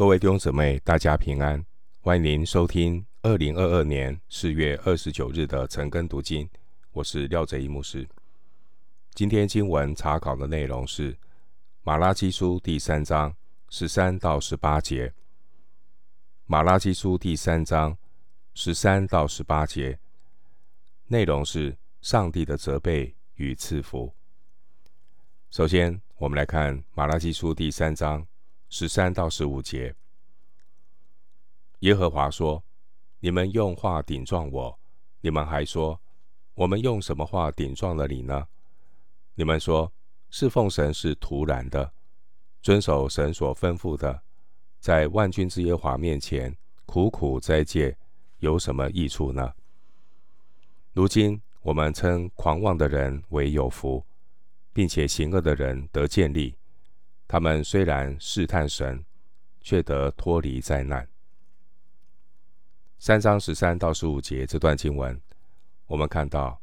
各位弟兄姊妹，大家平安！欢迎您收听二零二二年四月二十九日的晨更读经。我是廖哲一牧师。今天经文查考的内容是马拉基书第三章十三到十八节。马拉基书第三章十三到十八节内容是上帝的责备与赐福。首先，我们来看马拉基书第三章。十三到十五节，耶和华说：“你们用话顶撞我，你们还说，我们用什么话顶撞了你呢？你们说，侍奉神是徒然的，遵守神所吩咐的，在万军之耶和华面前苦苦斋戒，有什么益处呢？如今我们称狂妄的人为有福，并且行恶的人得建立。”他们虽然试探神，却得脱离灾难。三章十三到十五节这段经文，我们看到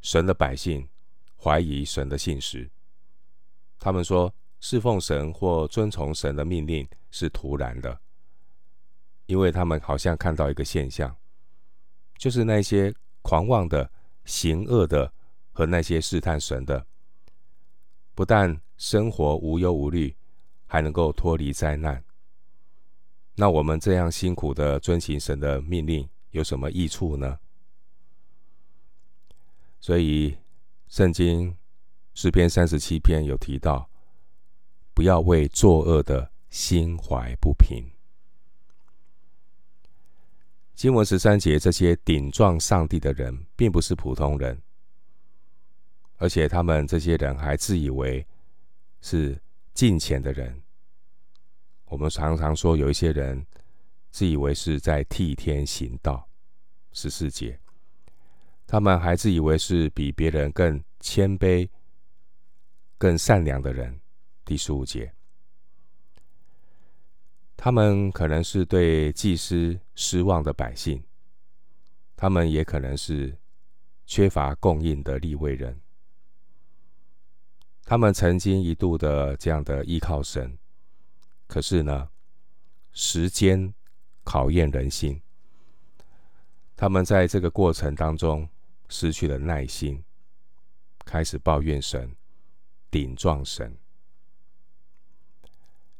神的百姓怀疑神的信实。他们说，侍奉神或遵从神的命令是徒然的，因为他们好像看到一个现象，就是那些狂妄的、行恶的和那些试探神的，不但生活无忧无虑，还能够脱离灾难。那我们这样辛苦的遵行神的命令，有什么益处呢？所以，圣经诗篇三十七篇有提到，不要为作恶的心怀不平。经文十三节，这些顶撞上帝的人，并不是普通人，而且他们这些人还自以为。是敬虔的人。我们常常说，有一些人自以为是在替天行道。十四节，他们还自以为是比别人更谦卑、更善良的人。第十五节，他们可能是对祭司失望的百姓，他们也可能是缺乏供应的利未人。他们曾经一度的这样的依靠神，可是呢，时间考验人心。他们在这个过程当中失去了耐心，开始抱怨神，顶撞神。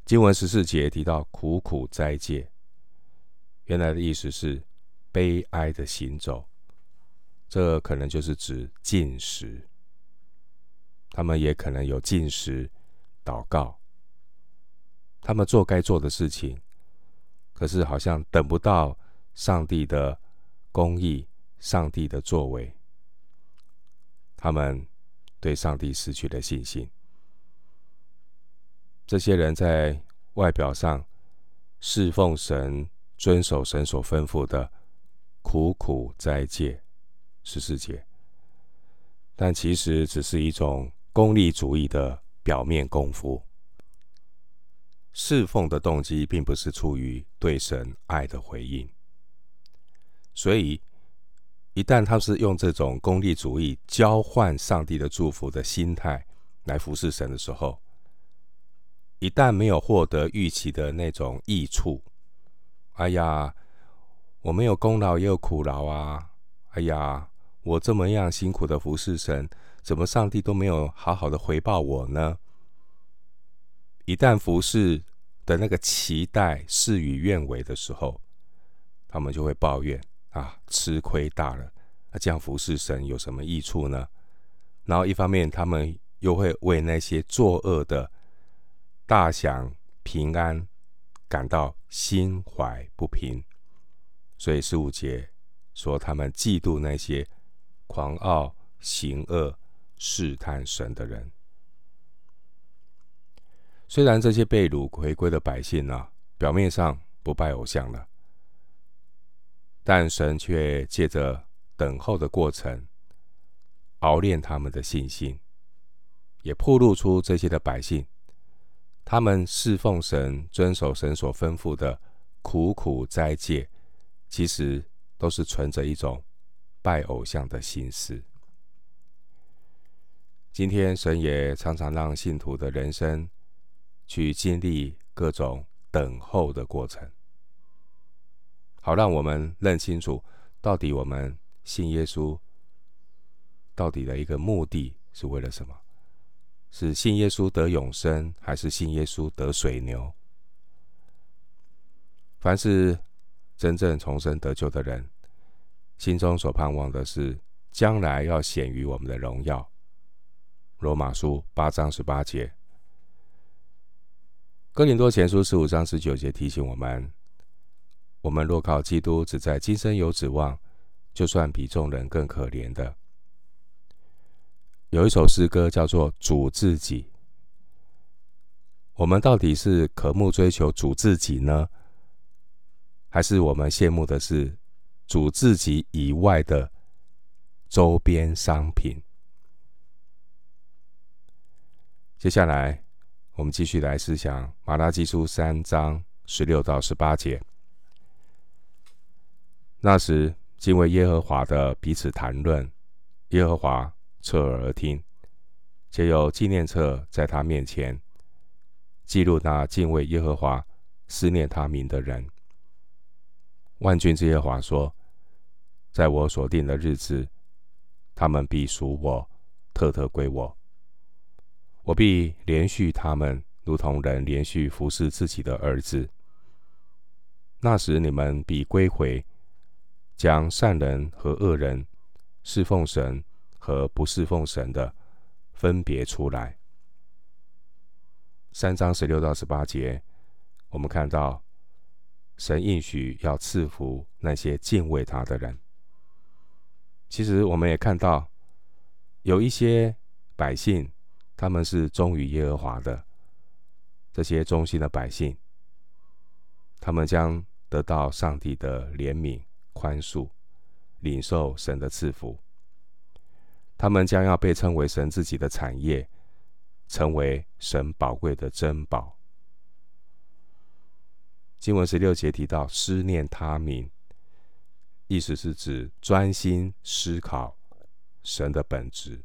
经文十四节提到苦苦斋戒，原来的意思是悲哀的行走，这可能就是指禁食。他们也可能有禁食、祷告，他们做该做的事情，可是好像等不到上帝的公义、上帝的作为，他们对上帝失去了信心。这些人在外表上侍奉神、遵守神所吩咐的，苦苦斋戒，十四节，但其实只是一种。功利主义的表面功夫，侍奉的动机并不是出于对神爱的回应。所以，一旦他是用这种功利主义交换上帝的祝福的心态来服侍神的时候，一旦没有获得预期的那种益处，哎呀，我没有功劳也有苦劳啊！哎呀，我这么样辛苦的服侍神。怎么上帝都没有好好的回报我呢？一旦服侍的那个期待事与愿违的时候，他们就会抱怨啊，吃亏大了。那这样服侍神有什么益处呢？然后一方面，他们又会为那些作恶的大享平安感到心怀不平。所以十五节说，他们嫉妒那些狂傲行恶。试探神的人，虽然这些被掳回归的百姓呢、啊，表面上不拜偶像了，但神却借着等候的过程，熬炼他们的信心，也暴露出这些的百姓，他们侍奉神、遵守神所吩咐的苦苦斋戒，其实都是存着一种拜偶像的心思。今天，神也常常让信徒的人生去经历各种等候的过程，好让我们认清楚，到底我们信耶稣，到底的一个目的是为了什么？是信耶稣得永生，还是信耶稣得水牛？凡是真正重生得救的人，心中所盼望的是将来要显于我们的荣耀。罗马书八章十八节。哥林多前书十五章十九节提醒我们：我们若靠基督，只在今生有指望，就算比众人更可怜的。有一首诗歌叫做《主自己》。我们到底是渴慕追求主自己呢，还是我们羡慕的是主自己以外的周边商品？接下来。我们继续来思想马拉基书三章十六到十八节。那时，敬畏耶和华的彼此谈论，耶和华侧耳而听，且有纪念册在他面前，记录那敬畏耶和华、思念他名的人。万军之耶和华说：在我所定的日子，他们必属我，特特归我。我必连续他们，如同人连续服侍自己的儿子。那时你们必归回，将善人和恶人、侍奉神和不侍奉神的分别出来。三章十六到十八节，我们看到神应许要赐福那些敬畏他的人。其实我们也看到有一些百姓。他们是忠于耶和华的，这些忠心的百姓，他们将得到上帝的怜悯、宽恕，领受神的赐福。他们将要被称为神自己的产业，成为神宝贵的珍宝。经文十六节提到思念他名，意思是指专心思考神的本质。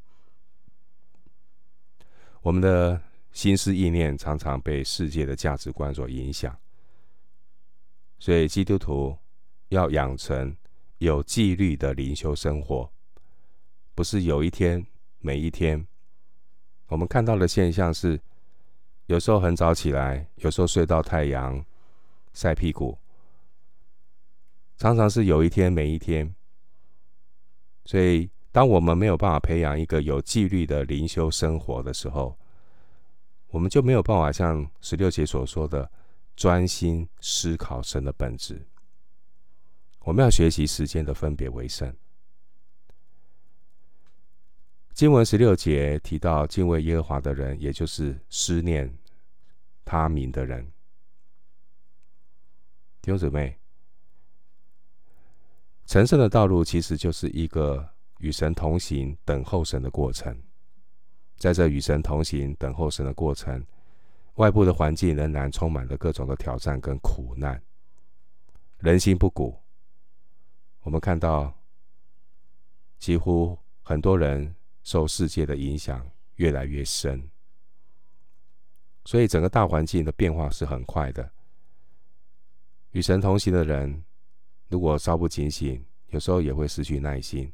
我们的心思意念常常被世界的价值观所影响，所以基督徒要养成有纪律的灵修生活，不是有一天没一天。我们看到的现象是，有时候很早起来，有时候睡到太阳晒屁股，常常是有一天没一天。所以。当我们没有办法培养一个有纪律的灵修生活的时候，我们就没有办法像十六节所说的专心思考神的本质。我们要学习时间的分别为圣。经文十六节提到敬畏耶和华的人，也就是思念他名的人。弟兄姊妹，成圣的道路其实就是一个。与神同行、等候神的过程，在这与神同行、等候神的过程，外部的环境仍然充满了各种的挑战跟苦难，人心不古。我们看到，几乎很多人受世界的影响越来越深，所以整个大环境的变化是很快的。与神同行的人，如果稍不警醒，有时候也会失去耐心。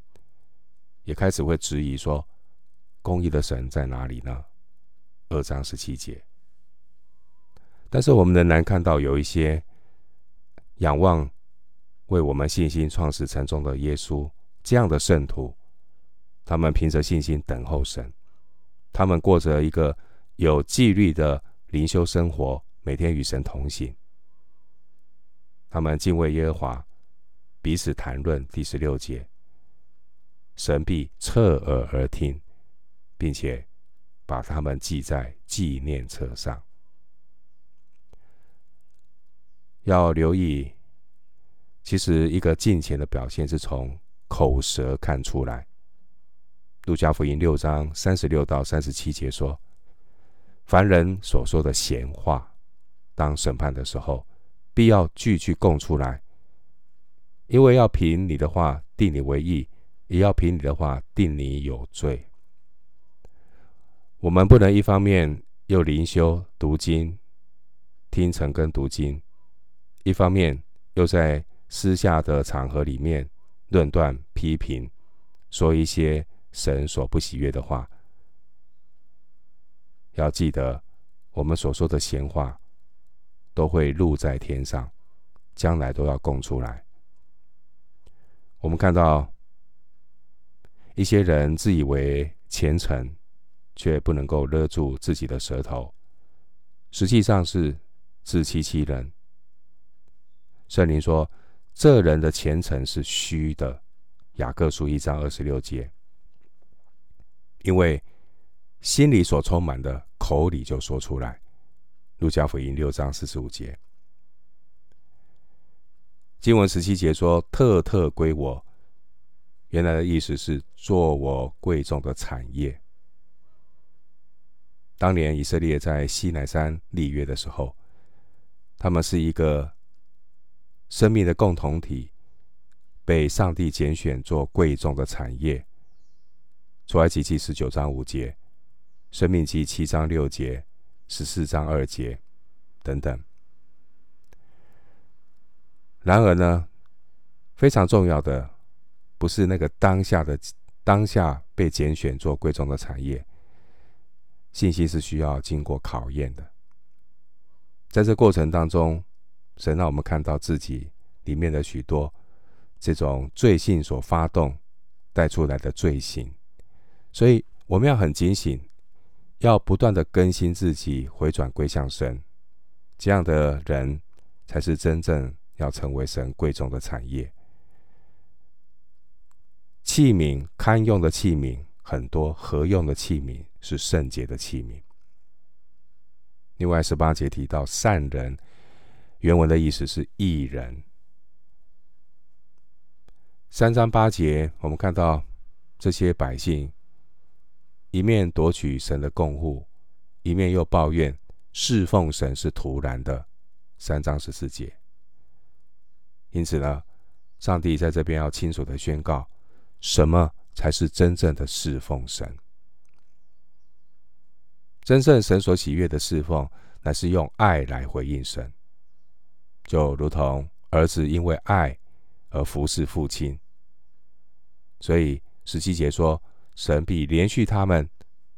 也开始会质疑说：“公义的神在哪里呢？”二章十七节。但是我们仍然看到有一些仰望为我们信心创始成终的耶稣这样的圣徒，他们凭着信心等候神，他们过着一个有纪律的灵修生活，每天与神同行。他们敬畏耶和华，彼此谈论。第十六节。神必侧耳而听，并且把他们记在纪念册上。要留意，其实一个敬虔的表现是从口舌看出来。路加福音六章三十六到三十七节说：“凡人所说的闲话，当审判的时候，必要句句供出来，因为要凭你的话定你为义。”也要凭你的话定你有罪。我们不能一方面又灵修读经、听晨跟读经，一方面又在私下的场合里面论断批评，说一些神所不喜悦的话。要记得，我们所说的闲话都会录在天上，将来都要供出来。我们看到一些人自以为虔诚，却不能够勒住自己的舌头，实际上是自欺欺人。圣灵说，这人的虔诚是虚的。雅各书一章二十六节，因为心里所充满的，口里就说出来。路加福音六章四十五节，经文十七节说：“特特归我。”原来的意思是做我贵重的产业。当年以色列在西乃山立约的时候，他们是一个生命的共同体，被上帝拣选做贵重的产业。出埃及记十九章五节。生命记七章六节、十四章二节等等。然而呢，非常重要的不是那个当下的当下被拣选做贵重的产业，信息是需要经过考验的。在这过程当中，神让我们看到自己里面的许多这种罪性所发动带出来的罪行，所以我们要很警醒。要不断的更新自己，回转归向神，这样的人才是真正要成为神贵重的产业。器皿堪用的器皿很多，合用的器皿是圣洁的器皿。另外十八节提到善人，原文的意思是义人。三章八节，我们看到这些百姓。一面夺取神的供物，一面又抱怨侍奉神是徒然的。三章十四节。因此呢，上帝在这边要清楚的宣告，什么才是真正的侍奉神？真正神所喜悦的侍奉，乃是用爱来回应神，就如同儿子因为爱而服侍父亲。所以十七节说。神必连续他们，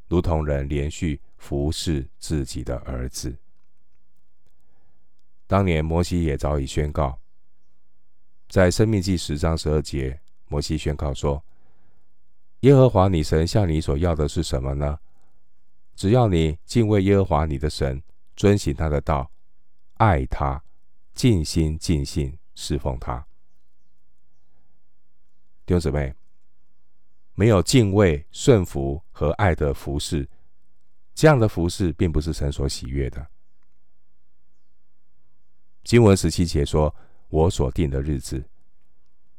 如同人连续服侍自己的儿子。当年摩西也早已宣告，在申命记十章十二节，摩西宣告说：“耶和华你神向你所要的是什么呢？只要你敬畏耶和华你的神，遵行他的道，爱他，尽心尽性侍奉他。”弟兄姊妹。没有敬畏、顺服和爱的服侍，这样的服侍并不是神所喜悦的。经文十七节说：“我所定的日子”，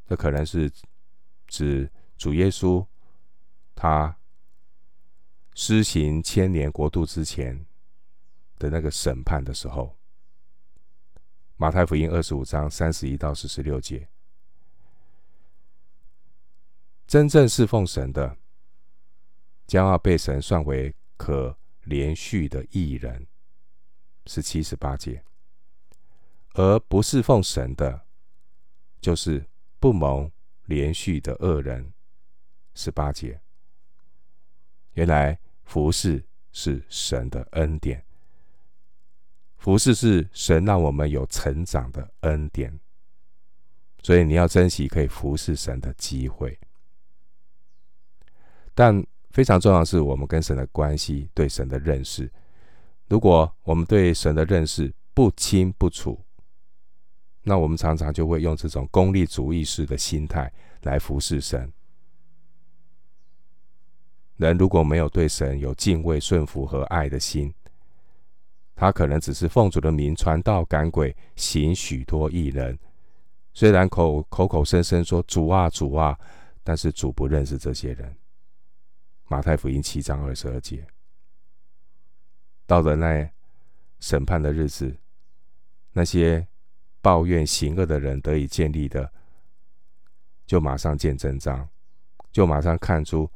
这可能是指主耶稣他施行千年国度之前的那个审判的时候。马太福音二十五章三十一到四十六节。真正侍奉神的，将要被神算为可连续的义人，是七、十八节；而不侍奉神的，就是不蒙连续的恶人，十八节。原来服侍是神的恩典，服侍是神让我们有成长的恩典，所以你要珍惜可以服侍神的机会。但非常重要的是，我们跟神的关系，对神的认识。如果我们对神的认识不清不楚，那我们常常就会用这种功利主义式的心态来服侍神。人如果没有对神有敬畏、顺服和爱的心，他可能只是奉主的名传道赶鬼，行许多异能。虽然口口口声声说主啊主啊，但是主不认识这些人。马太福音七章二十二节，到了那审判的日子，那些抱怨行恶的人得以建立的，就马上见真章，就马上看出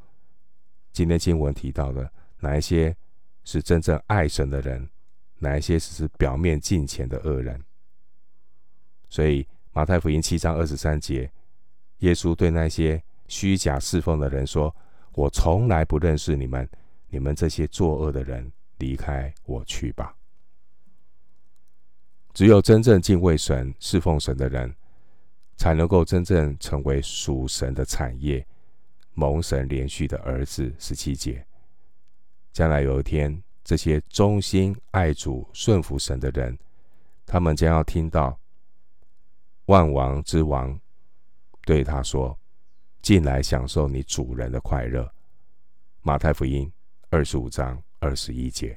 今天经文提到的哪一些是真正爱神的人，哪一些只是表面敬虔的恶人。所以马太福音七章二十三节，耶稣对那些虚假侍奉的人说：“我从来不认识你们，你们这些作恶的人，离开我去吧。”只有真正敬畏神、侍奉神的人，才能够真正成为属神的产业，蒙神怜恤的儿子。十七节，将来有一天，这些忠心爱主、顺服神的人，他们将要听到万王之王对他说：“进来享受你主人的快乐。”马太福音二十五章二十一节。